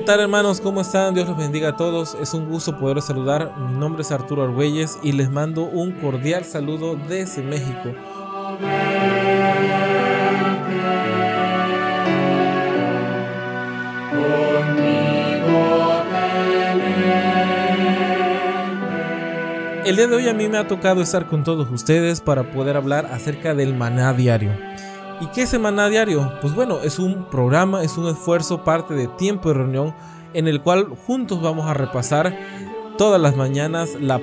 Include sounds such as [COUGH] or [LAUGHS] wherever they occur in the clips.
¿Qué tal hermanos? ¿Cómo están? Dios los bendiga a todos. Es un gusto poder saludar. Mi nombre es Arturo Argüelles y les mando un cordial saludo desde México. El día de hoy a mí me ha tocado estar con todos ustedes para poder hablar acerca del maná diario. ¿Y qué es Semana Diario? Pues bueno, es un programa, es un esfuerzo, parte de tiempo de reunión en el cual juntos vamos a repasar todas las mañanas la,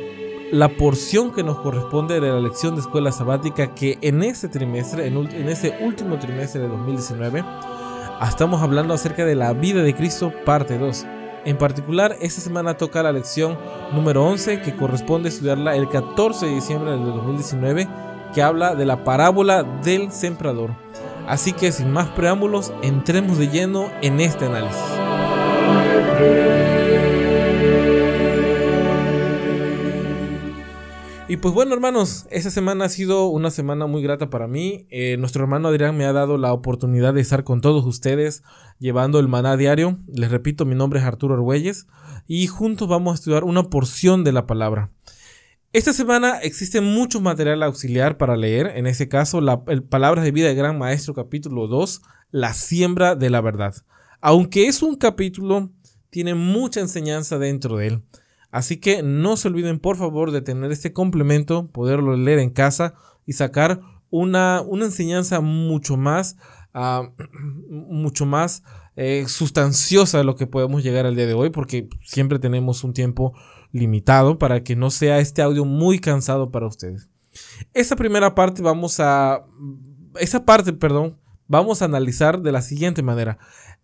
la porción que nos corresponde de la lección de escuela sabática que en ese trimestre, en, en ese último trimestre de 2019, estamos hablando acerca de la vida de Cristo, parte 2. En particular, esta semana toca la lección número 11 que corresponde estudiarla el 14 de diciembre de 2019 que habla de la parábola del sembrador. Así que sin más preámbulos, entremos de lleno en este análisis. Y pues bueno hermanos, esta semana ha sido una semana muy grata para mí. Eh, nuestro hermano Adrián me ha dado la oportunidad de estar con todos ustedes llevando el maná diario. Les repito, mi nombre es Arturo Argüelles y juntos vamos a estudiar una porción de la palabra. Esta semana existe mucho material auxiliar para leer, en ese caso, la, Palabras de Vida del Gran Maestro capítulo 2, La siembra de la verdad. Aunque es un capítulo, tiene mucha enseñanza dentro de él. Así que no se olviden por favor de tener este complemento, poderlo leer en casa y sacar una, una enseñanza mucho más, uh, [CLEARS THROAT] mucho más eh, sustanciosa de lo que podemos llegar al día de hoy, porque siempre tenemos un tiempo limitado para que no sea este audio muy cansado para ustedes. Esa primera parte vamos a... Esa parte, perdón, vamos a analizar de la siguiente manera.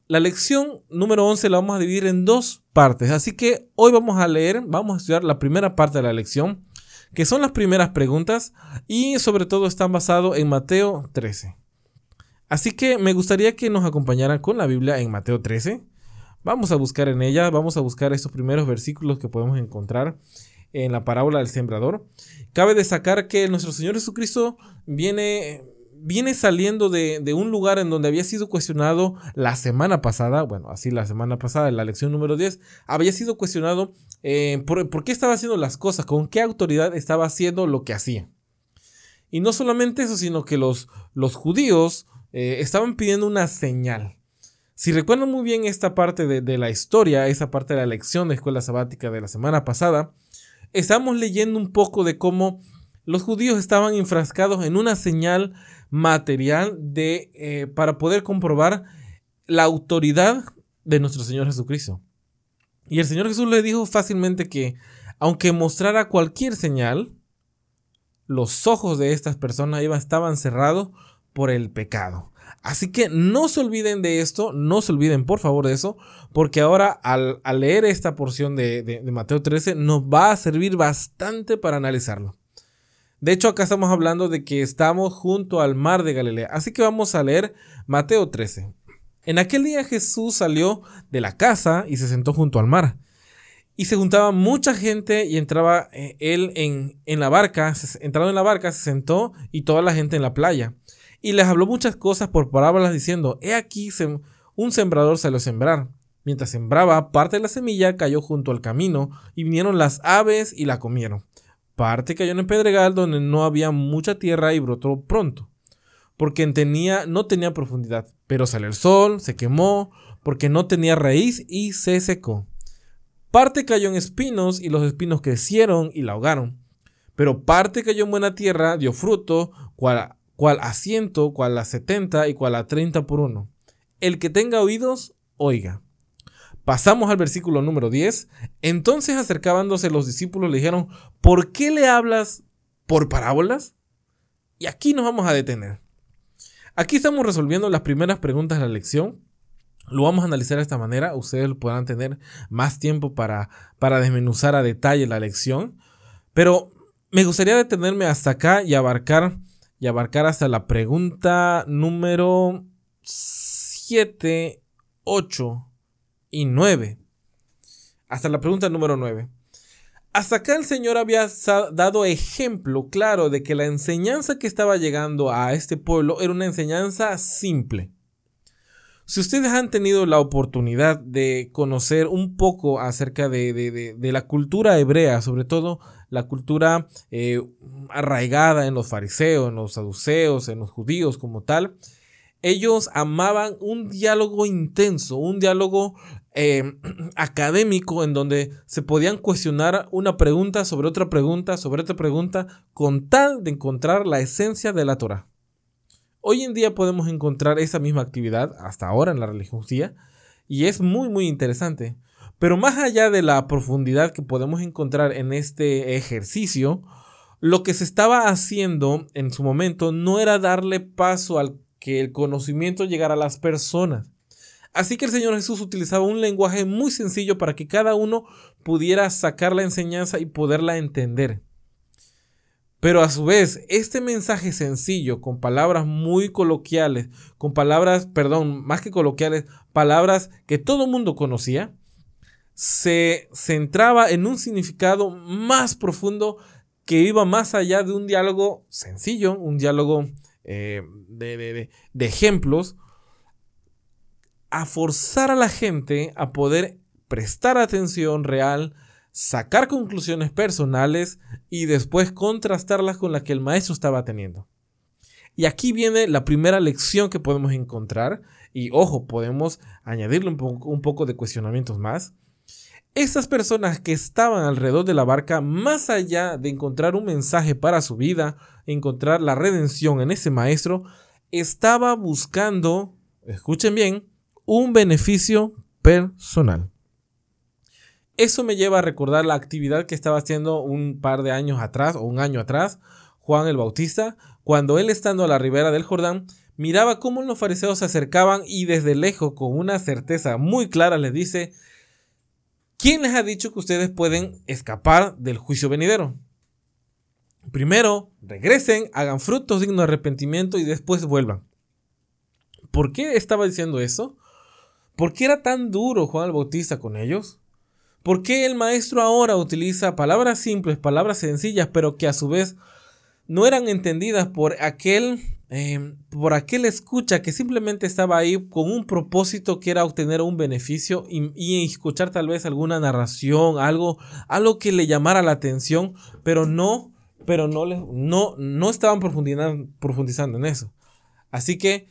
La lección número 11 la vamos a dividir en dos partes, así que hoy vamos a leer, vamos a estudiar la primera parte de la lección, que son las primeras preguntas y sobre todo están basados en Mateo 13. Así que me gustaría que nos acompañaran con la Biblia en Mateo 13. Vamos a buscar en ella, vamos a buscar estos primeros versículos que podemos encontrar en la parábola del sembrador. Cabe destacar que nuestro Señor Jesucristo viene, viene saliendo de, un lugar en donde había sido cuestionado la semana pasada, bueno, así la semana pasada, en la lección número 10, había sido cuestionado eh, por, qué estaba haciendo las cosas, con qué autoridad estaba haciendo lo que hacía. Y no solamente eso, sino que los, los judíos eh, estaban pidiendo una señal. Si recuerdan muy bien esta parte de, la historia, esa parte de la lección de escuela sabática de la semana pasada, estamos leyendo un poco de cómo los judíos estaban enfrascados en una señal material de, eh, para poder comprobar la autoridad de nuestro Señor Jesucristo. Y el Señor Jesús le dijo fácilmente que, aunque mostrara cualquier señal, los ojos de estas personas estaban cerrados por el pecado. Así que no se olviden de esto, no se olviden por favor de eso, porque ahora al, leer esta porción de, Mateo 13 nos va a servir bastante para analizarlo. De hecho, acá estamos hablando de que estamos junto al mar de Galilea, así que vamos a leer Mateo 13. En aquel día Jesús salió de la casa y se sentó junto al mar. Y se juntaba mucha gente y entraba eh, él en, en la barca, entrado en la barca, se sentó y toda la gente en la playa y les habló muchas cosas por parábolas diciendo, he aquí un sembrador salió a sembrar. Mientras sembraba, parte de la semilla cayó junto al camino y vinieron las aves y la comieron. Parte cayó en el pedregal donde no había mucha tierra y brotó pronto, porque tenía, no tenía profundidad. Pero salió el sol, se quemó, porque no tenía raíz y se secó. Parte cayó en espinos y los espinos crecieron y la ahogaron. Pero parte cayó en buena tierra, dio fruto, cual cual a ciento, cual a setenta y cual a treinta por uno. El que tenga oídos, oiga. Pasamos al versículo número 10. Entonces acercándose los discípulos le dijeron, ¿por qué le hablas por parábolas? Y aquí nos vamos a detener. Aquí estamos resolviendo las primeras preguntas de la lección. Lo vamos a analizar de esta manera. Ustedes podrán tener más tiempo para, para desmenuzar a detalle la lección. Pero me gustaría detenerme hasta acá y abarcar, y abarcar hasta la pregunta número 7, 8 y 9. Hasta la pregunta número 9. Hasta acá el Señor había dado ejemplo claro de que la enseñanza que estaba llegando a este pueblo era una enseñanza simple. Si ustedes han tenido la oportunidad de conocer un poco acerca de, la cultura hebrea, sobre todo la cultura eh, arraigada en los fariseos, en los saduceos, en los judíos como tal, ellos amaban un diálogo intenso, un diálogo eh, [CLEARS THROAT] académico en donde se podían cuestionar una pregunta sobre otra pregunta sobre otra pregunta con tal de encontrar la esencia de la Torah. Hoy en día podemos encontrar esa misma actividad, hasta ahora en la religiosidad, y es muy muy interesante. Pero más allá de la profundidad que podemos encontrar en este ejercicio, lo que se estaba haciendo en su momento no era darle paso al que el conocimiento llegara a las personas. Así que el Señor Jesús utilizaba un lenguaje muy sencillo para que cada uno pudiera sacar la enseñanza y poderla entender. Pero a su vez, este mensaje sencillo, con palabras muy coloquiales, con palabras, perdón, más que coloquiales, palabras que todo mundo conocía, se centraba en un significado más profundo que iba más allá de un diálogo sencillo, un diálogo eh, de, de ejemplos, a forzar a la gente a poder prestar atención real sacar conclusiones personales y después contrastarlas con las que el maestro estaba teniendo. Y aquí viene la primera lección que podemos encontrar, y ojo, podemos añadirle un, poco de cuestionamientos más. Estas personas que estaban alrededor de la barca, más allá de encontrar un mensaje para su vida, encontrar la redención en ese maestro, estaba buscando, escuchen bien, un beneficio personal. Eso me lleva a recordar la actividad que estaba haciendo un par de años atrás o un año atrás Juan el Bautista, cuando él estando a la ribera del Jordán, miraba cómo los fariseos se acercaban y desde lejos, con una certeza muy clara, les dice, ¿quién les ha dicho que ustedes pueden escapar del juicio venidero? Primero, regresen, hagan frutos dignos de arrepentimiento y después vuelvan. ¿Por qué estaba diciendo eso? ¿Por qué era tan duro Juan el Bautista con ellos? ¿Por qué el maestro ahora utiliza palabras simples, palabras sencillas, pero que a su vez no eran entendidas por aquel, eh, por aquel escucha que simplemente estaba ahí con un propósito que era obtener un beneficio y, escuchar tal vez alguna narración, algo, algo que le llamara la atención, pero no, pero no, no, no estaban profundizando, profundizando en eso. Así que,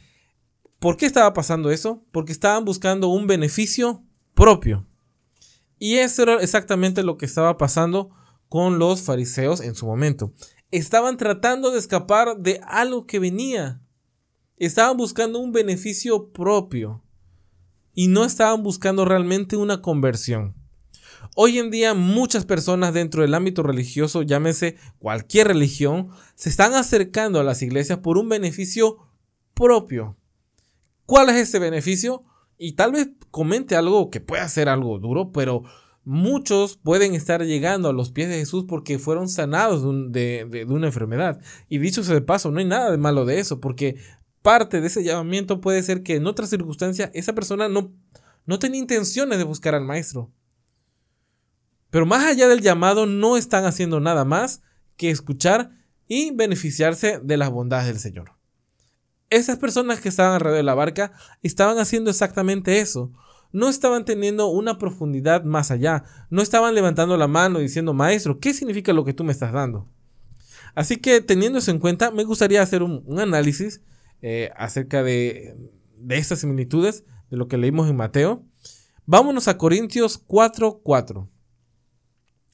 ¿por qué estaba pasando eso? Porque estaban buscando un beneficio propio. Y eso era exactamente lo que estaba pasando con los fariseos en su momento. Estaban tratando de escapar de algo que venía. Estaban buscando un beneficio propio. Y no estaban buscando realmente una conversión. Hoy en día muchas personas dentro del ámbito religioso, llámese cualquier religión, se están acercando a las iglesias por un beneficio propio. ¿Cuál es ese beneficio? y tal vez comente algo que pueda ser algo duro, pero muchos pueden estar llegando a los pies de Jesús porque fueron sanados de, una enfermedad. Y dicho sea de paso, no hay nada de malo de eso, porque parte de ese llamamiento puede ser que en otras circunstancias esa persona no, no tenía intenciones de buscar al maestro. Pero más allá del llamado, no están haciendo nada más que escuchar y beneficiarse de las bondades del Señor esas personas que estaban alrededor de la barca estaban haciendo exactamente eso. No estaban teniendo una profundidad más allá. No estaban levantando la mano diciendo, maestro, ¿qué significa lo que tú me estás dando? Así que teniendo eso en cuenta, me gustaría hacer un, análisis eh, acerca de, de estas similitudes, de lo que leímos en Mateo. Vámonos a Corintios 4.4.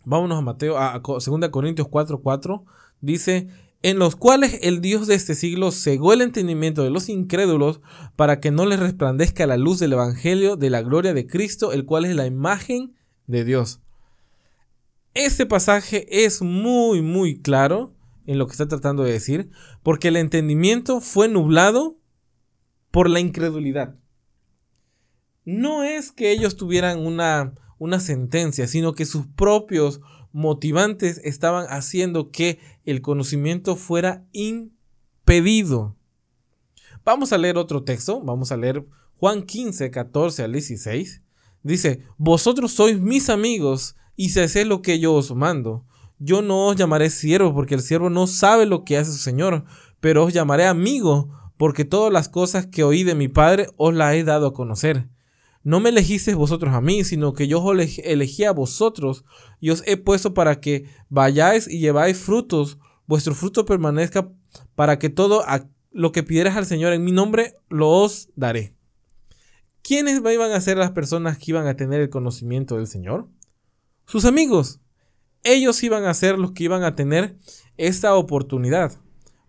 Vámonos a Mateo, a 2 Corintios 4.4. Dice, en los cuales el Dios de este siglo cegó el entendimiento de los incrédulos para que no les resplandezca la luz del Evangelio de la gloria de Cristo, el cual es la imagen de Dios. Este pasaje es muy, muy claro en lo que está tratando de decir, porque el entendimiento fue nublado por la incredulidad. no es que ellos tuvieran una, una sentencia, sino que sus propios motivantes estaban haciendo que el conocimiento fuera impedido. Vamos a leer otro texto, vamos a leer Juan 15, 14 al 16. Dice, vosotros sois mis amigos y si hacéis lo que yo os mando. Yo no os llamaré siervo porque el siervo no sabe lo que hace su Señor, pero os llamaré amigo porque todas las cosas que oí de mi Padre os las he dado a conocer. No me elegisteis vosotros a mí, sino que yo os elegí a vosotros y os he puesto para que vayáis y lleváis frutos, vuestro fruto permanezca para que todo lo que pidieras al Señor en mi nombre lo os daré. ¿Quiénes iban a ser las personas que iban a tener el conocimiento del Señor? Sus amigos. Ellos iban a ser los que iban a tener esta oportunidad.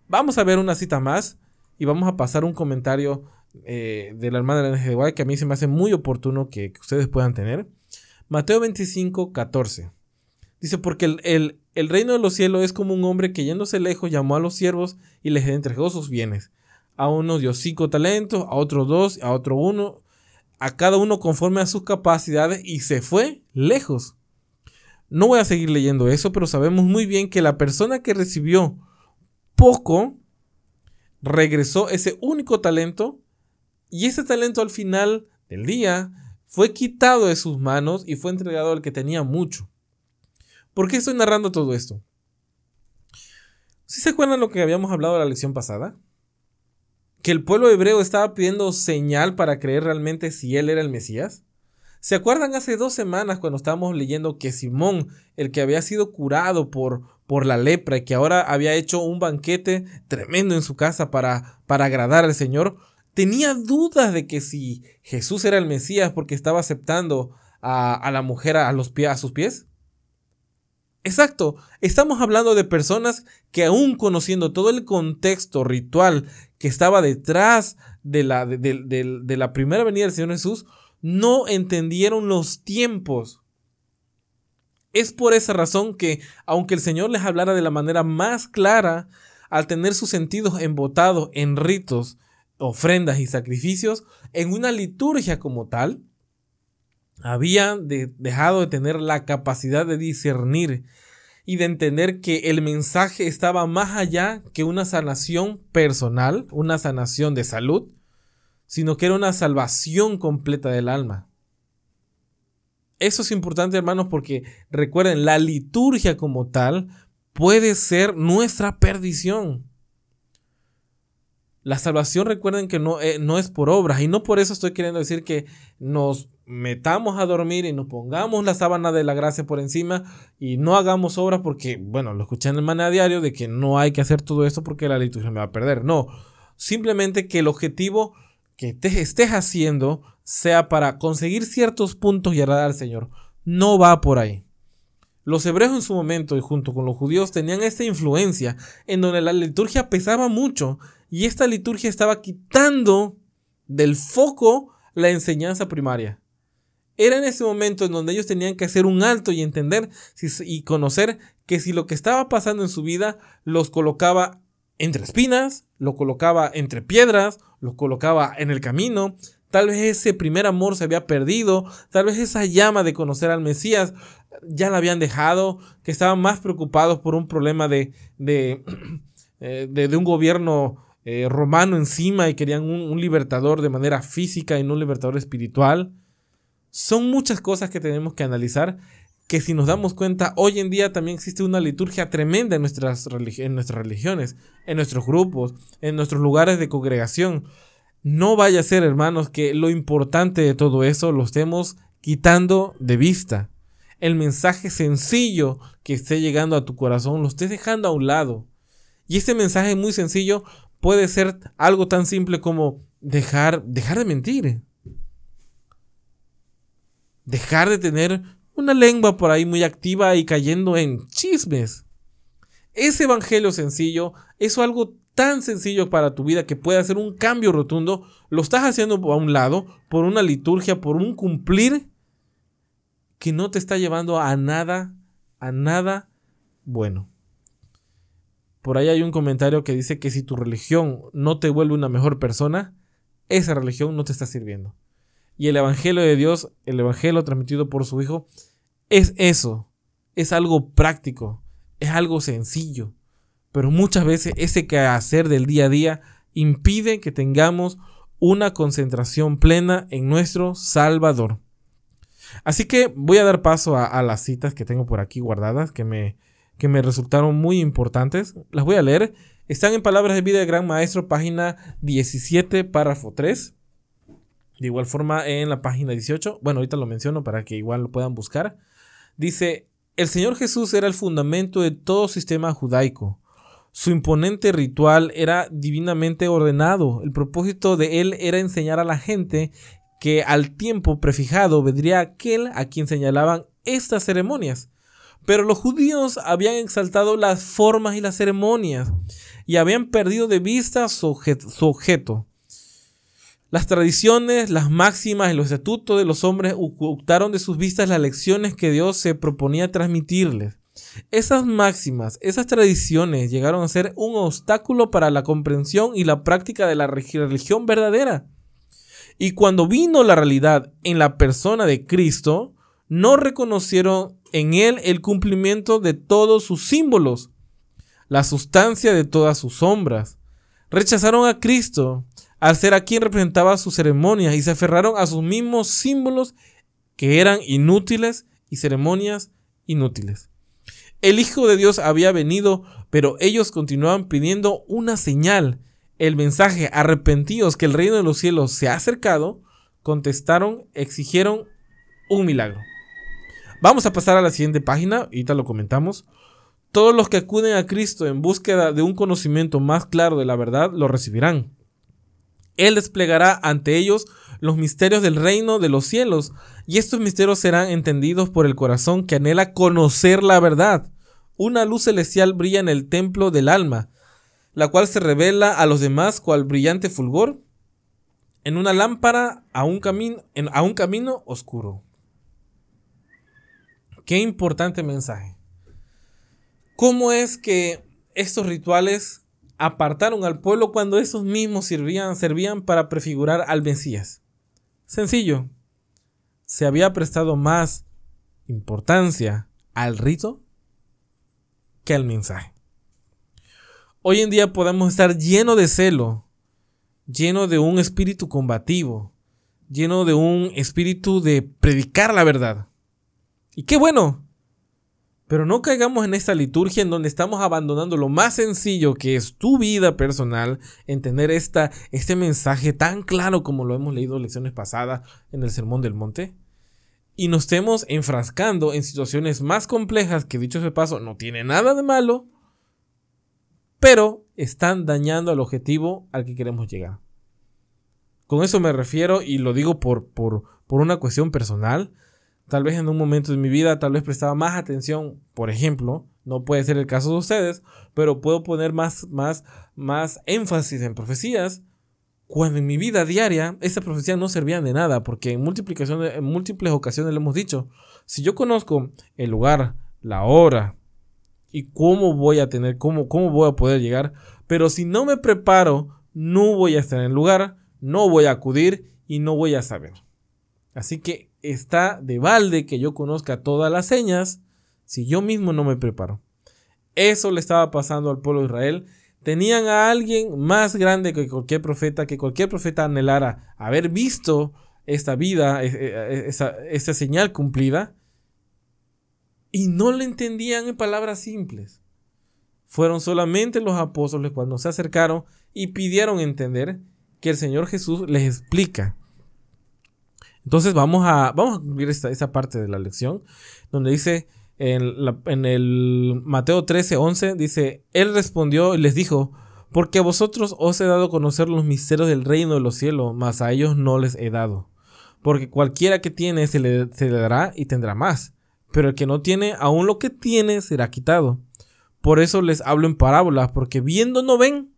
Vamos a ver una cita más y vamos a pasar un comentario eh, de la hermana de la que a mí se me hace muy oportuno que, ustedes puedan tener. Mateo 25, 14. Dice, porque el, el, reino de los cielos es como un hombre que yéndose lejos llamó a los siervos y les entregó sus bienes. A uno dio cinco talentos, a otro dos, a otro uno, a cada uno conforme a sus capacidades y se fue lejos. No voy a seguir leyendo eso, pero sabemos muy bien que la persona que recibió poco regresó ese único talento y ese talento al final del día fue quitado de sus manos y fue entregado al que tenía mucho. ¿Por qué estoy narrando todo esto? ¿Sí se acuerdan lo que habíamos hablado en la lección pasada? Que el pueblo hebreo estaba pidiendo señal para creer realmente si él era el Mesías. ¿Se acuerdan hace dos semanas cuando estábamos leyendo que Simón, el que había sido curado por, por la lepra y que ahora había hecho un banquete tremendo en su casa para, para agradar al Señor, tenía dudas de que si Jesús era el Mesías porque estaba aceptando a, la mujer a, los pies, a sus pies. Exacto, estamos hablando de personas que aún conociendo todo el contexto ritual que estaba detrás de la, de la primera venida del Señor Jesús, no entendieron los tiempos. Es por esa razón que, aunque el Señor les hablara de la manera más clara, al tener sus sentidos embotados en ritos, ofrendas y sacrificios en una liturgia como tal, habían dejado de tener la capacidad de discernir y de entender que el mensaje estaba más allá que una sanación personal, una sanación de salud, sino que era una salvación completa del alma. Eso es importante, hermanos, porque recuerden, la liturgia como tal puede ser nuestra perdición. La salvación recuerden que no, eh, no, es por obras y no por eso estoy queriendo decir que nos metamos a dormir y nos pongamos la sábana de la gracia por encima y no hagamos obras porque, bueno, lo escuché en el maná diario de que no hay que hacer todo esto porque la liturgia me va a perder. No, simplemente que el objetivo que te estés haciendo sea para conseguir ciertos puntos y agradar al Señor. No va por ahí. Los hebreos en su momento y junto con los judíos tenían esta influencia en donde la liturgia pesaba mucho y esta liturgia estaba quitando del foco la enseñanza primaria. Era en ese momento en donde ellos tenían que hacer un alto y entender y conocer que si lo que estaba pasando en su vida los colocaba entre espinas, lo colocaba entre piedras, los colocaba en el camino, tal vez ese primer amor se había perdido, tal vez esa llama de conocer al Mesías ya la habían dejado, que estaban más preocupados por un problema de, de, [CLEARS THROAT] eh, de un gobierno eh, romano encima y querían un, libertador de manera física y no un libertador espiritual. Son muchas cosas que tenemos que analizar que si nos damos cuenta, hoy en día también existe una liturgia tremenda en nuestras, en nuestras religiones, en nuestros grupos, en nuestros lugares de congregación. No vaya a ser, hermanos, que lo importante de todo eso lo estemos quitando de vista. El mensaje sencillo que esté llegando a tu corazón lo estés dejando a un lado. Y este mensaje muy sencillo puede ser algo tan simple como dejar, dejar de mentir. Dejar de tener una lengua por ahí muy activa y cayendo en chismes. Ese evangelio sencillo es algo tan sencillo para tu vida que puede hacer un cambio rotundo. Lo estás haciendo a un lado por una liturgia, por un cumplir que no te está llevando a nada, a nada bueno. Por ahí hay un comentario que dice que si tu religión no te vuelve una mejor persona, esa religión no te está sirviendo. Y el Evangelio de Dios, el Evangelio transmitido por su Hijo, es eso. Es algo práctico, es algo sencillo. Pero muchas veces ese quehacer del día a día impide que tengamos una concentración plena en nuestro Salvador. Así que voy a dar paso a, las citas que tengo por aquí guardadas, que me, que me resultaron muy importantes. Las voy a leer. Están en Palabras de Vida del Gran Maestro, página 17, párrafo 3. De igual forma en la página 18. Bueno, ahorita lo menciono para que igual lo puedan buscar. Dice, el Señor Jesús era el fundamento de todo sistema judaico. Su imponente ritual era divinamente ordenado. El propósito de él era enseñar a la gente que al tiempo prefijado vendría aquel a quien señalaban estas ceremonias. Pero los judíos habían exaltado las formas y las ceremonias y habían perdido de vista su objeto. Las tradiciones, las máximas y los estatutos de los hombres ocultaron de sus vistas las lecciones que Dios se proponía transmitirles. Esas máximas, esas tradiciones llegaron a ser un obstáculo para la comprensión y la práctica de la religión verdadera. Y cuando vino la realidad en la persona de Cristo, no reconocieron en él el cumplimiento de todos sus símbolos, la sustancia de todas sus sombras. Rechazaron a Cristo al ser a quien representaba sus ceremonias y se aferraron a sus mismos símbolos que eran inútiles y ceremonias inútiles. El Hijo de Dios había venido, pero ellos continuaban pidiendo una señal. El mensaje, arrepentidos que el reino de los cielos se ha acercado, contestaron, exigieron un milagro. Vamos a pasar a la siguiente página, ahorita lo comentamos. Todos los que acuden a Cristo en búsqueda de un conocimiento más claro de la verdad lo recibirán. Él desplegará ante ellos los misterios del reino de los cielos, y estos misterios serán entendidos por el corazón que anhela conocer la verdad. Una luz celestial brilla en el templo del alma, la cual se revela a los demás cual brillante fulgor en una lámpara a un, camino, a un camino oscuro. Qué importante mensaje. ¿Cómo es que estos rituales apartaron al pueblo cuando esos mismos servían, servían para prefigurar al Mesías. Sencillo, se había prestado más importancia al rito que al mensaje. Hoy en día podemos estar lleno de celo, lleno de un espíritu combativo, lleno de un espíritu de predicar la verdad. Y qué bueno, pero no caigamos en esta liturgia en donde estamos abandonando lo más sencillo que es tu vida personal, entender esta, este mensaje tan claro como lo hemos leído lecciones pasadas en el Sermón del Monte, y nos estemos enfrascando en situaciones más complejas que dicho ese paso no tiene nada de malo, pero están dañando al objetivo al que queremos llegar. Con eso me refiero y lo digo por, por, por una cuestión personal. Tal vez en un momento de mi vida, tal vez prestaba más atención, por ejemplo, no puede ser el caso de ustedes, pero puedo poner más, más, más énfasis en profecías cuando en mi vida diaria esas profecías no servían de nada, porque en, multiplicación, en múltiples ocasiones le hemos dicho, si yo conozco el lugar, la hora y cómo voy a tener, cómo, cómo voy a poder llegar, pero si no me preparo, no voy a estar en el lugar, no voy a acudir y no voy a saber. Así que está de balde que yo conozca todas las señas si yo mismo no me preparo. Eso le estaba pasando al pueblo de Israel. Tenían a alguien más grande que cualquier profeta, que cualquier profeta anhelara haber visto esta vida, e, e, e, esa, señal cumplida, y no le entendían en palabras simples. Fueron solamente los apóstoles cuando se acercaron y pidieron entender que el Señor Jesús les explica entonces vamos a, vamos a esta, parte de la lección, donde dice en, el Mateo 13, 11, dice, Él respondió y les dijo, porque a vosotros os he dado a conocer los misterios del reino de los cielos, mas a ellos no les he dado. Porque cualquiera que tiene se le, se le dará y tendrá más, pero el que no tiene, aún lo que tiene será quitado. Por eso les hablo en parábolas, porque viendo no ven,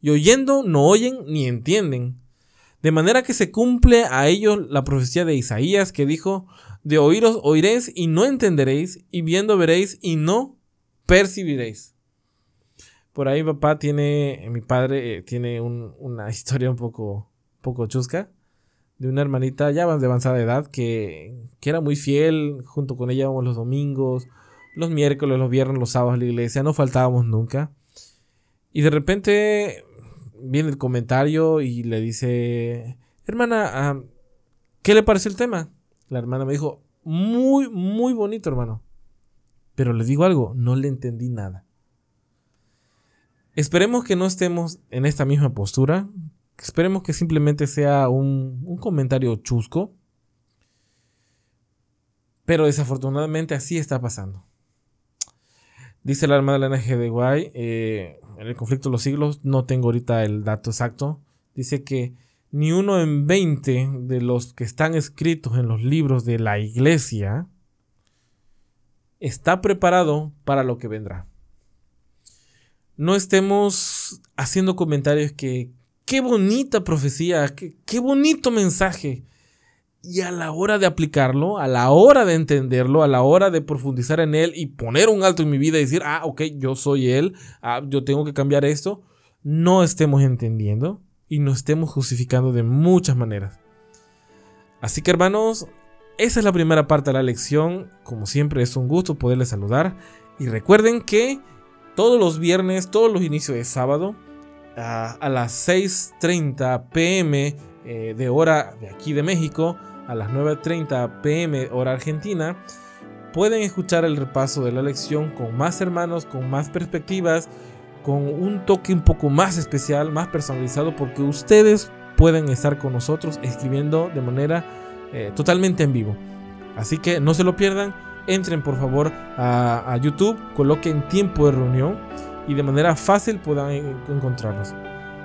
y oyendo no oyen ni entienden. De manera que se cumple a ellos la profecía de Isaías que dijo, de oíros oiréis y no entenderéis, y viendo veréis y no percibiréis. Por ahí papá tiene, mi padre eh, tiene una [LAUGHS] historia un poco, poco chusca, de una hermanita ya de avanzada edad que, que era muy fiel, junto con ella íbamos los domingos, los miércoles, los viernes, los sábados a la iglesia, no faltábamos nunca. Y de repente viene el comentario y le dice, hermana, ah, ¿qué le parece el tema? La hermana me dijo, muy, muy bonito, hermano. Pero le digo algo, no le entendí nada. Esperemos que no estemos en esta misma postura. Esperemos que simplemente sea un, un comentario chusco. Pero desafortunadamente así está pasando. Dice la Elena G. de Guay, eh, en el conflicto de los siglos, no tengo ahorita el dato exacto, dice que ni uno en 20 de los que están escritos en los libros de la iglesia está preparado para lo que vendrá. No estemos haciendo comentarios que qué bonita profecía, qué, qué bonito mensaje. Y a la hora de aplicarlo, a la hora de entenderlo, a la hora de profundizar en él y poner un alto en mi vida y decir, ah, ok, yo soy él, ah, yo tengo que cambiar esto, no estemos entendiendo y no estemos justificando de muchas maneras. Así que hermanos, esa es la primera parte de la lección. Como siempre es un gusto poderles saludar. Y recuerden que todos los viernes, todos los inicios de sábado, a, las 6.30 pm eh, de hora de aquí de México, a las 9.30 pm hora argentina, pueden escuchar el repaso de la lección con más hermanos, con más perspectivas, con un toque un poco más especial, más personalizado, porque ustedes pueden estar con nosotros escribiendo de manera eh, totalmente en vivo. Así que no se lo pierdan, entren por favor a, YouTube, coloquen tiempo de reunión y de manera fácil puedan encontrarlos.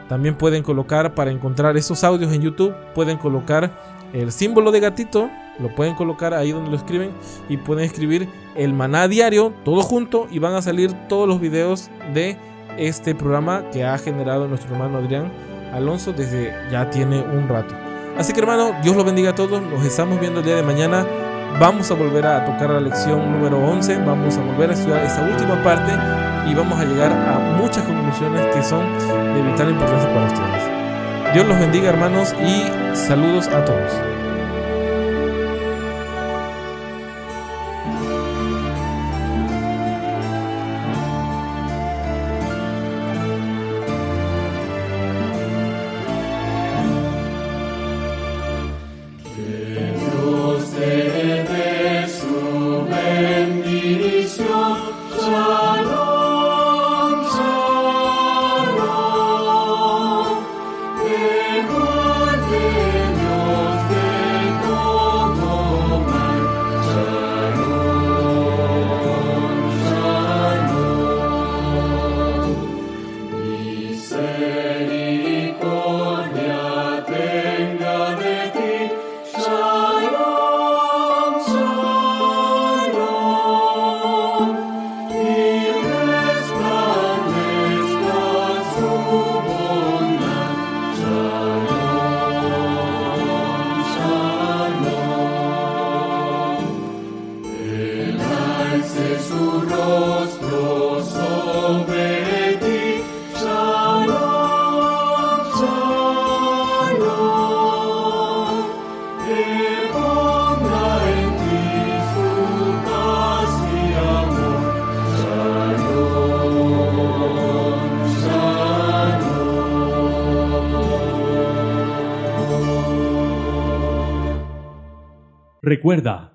También pueden colocar, para encontrar esos audios en YouTube, pueden colocar el símbolo de gatito, lo pueden colocar ahí donde lo escriben y pueden escribir el maná diario, todo junto y van a salir todos los videos de este programa que ha generado nuestro hermano Adrián Alonso desde ya tiene un rato. Así que hermano, Dios lo bendiga a todos, nos estamos viendo el día de mañana. Vamos a volver a tocar la lección número 11, vamos a volver a estudiar esta última parte y vamos a llegar a muchas conclusiones que son de vital importancia para ustedes. Dios los bendiga hermanos y saludos a todos. Recuerda,